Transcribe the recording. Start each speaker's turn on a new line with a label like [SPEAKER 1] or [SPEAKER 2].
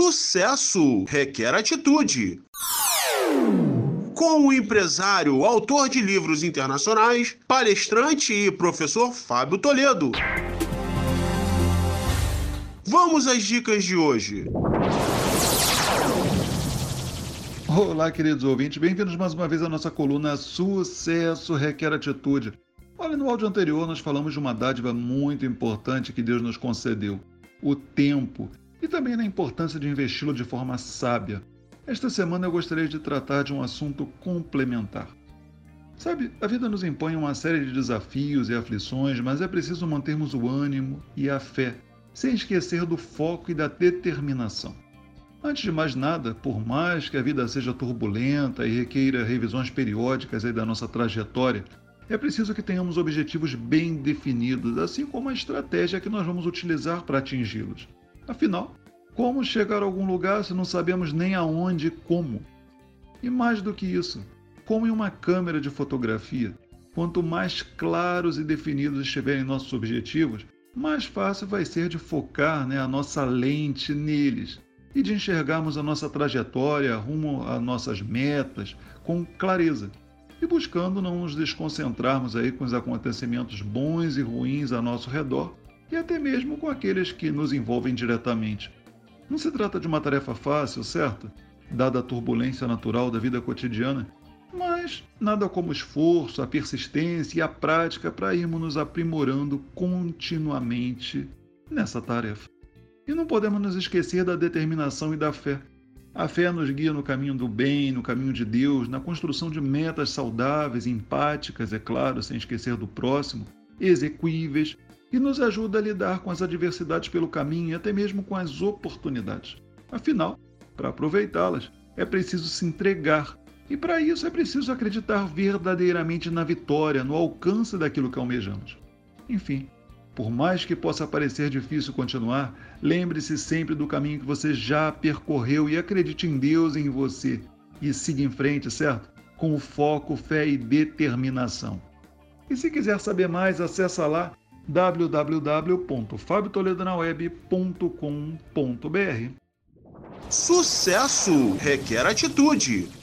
[SPEAKER 1] Sucesso requer atitude. Com o empresário, autor de livros internacionais, palestrante e professor Fábio Toledo. Vamos às dicas de hoje.
[SPEAKER 2] Olá, queridos ouvintes, bem-vindos mais uma vez à nossa coluna Sucesso Requer Atitude. Olha, no áudio anterior nós falamos de uma dádiva muito importante que Deus nos concedeu: o tempo, e também na importância de investi-lo de forma sábia. Esta semana eu gostaria de tratar de um assunto complementar. Sabe, a vida nos impõe uma série de desafios e aflições, mas é preciso mantermos o ânimo e a fé, sem esquecer do foco e da determinação. Antes de mais nada, por mais que a vida seja turbulenta e requeira revisões periódicas da nossa trajetória, é preciso que tenhamos objetivos bem definidos, assim como a estratégia que nós vamos utilizar para atingi-los. Afinal, como chegar a algum lugar se não sabemos nem aonde e como? E mais do que isso, como em uma câmera de fotografia, quanto mais claros e definidos estiverem nossos objetivos, mais fácil vai ser de focar né, a nossa lente neles e de enxergarmos a nossa trajetória rumo a nossas metas com clareza e buscando não nos desconcentrarmos aí com os acontecimentos bons e ruins a nosso redor e até mesmo com aqueles que nos envolvem diretamente. Não se trata de uma tarefa fácil, certo? Dada a turbulência natural da vida cotidiana, mas nada como esforço, a persistência e a prática para irmos nos aprimorando continuamente nessa tarefa. E não podemos nos esquecer da determinação e da fé. A fé nos guia no caminho do bem, no caminho de Deus, na construção de metas saudáveis, empáticas, é claro, sem esquecer do próximo, execuíveis, e nos ajuda a lidar com as adversidades pelo caminho e até mesmo com as oportunidades. Afinal, para aproveitá-las, é preciso se entregar, e para isso é preciso acreditar verdadeiramente na vitória, no alcance daquilo que almejamos. Enfim, por mais que possa parecer difícil continuar, lembre-se sempre do caminho que você já percorreu e acredite em Deus e em você. E siga em frente, certo? Com foco, fé e determinação. E se quiser saber mais, acessa lá www.fabiotoledonaweb.com.br.
[SPEAKER 1] Sucesso requer atitude.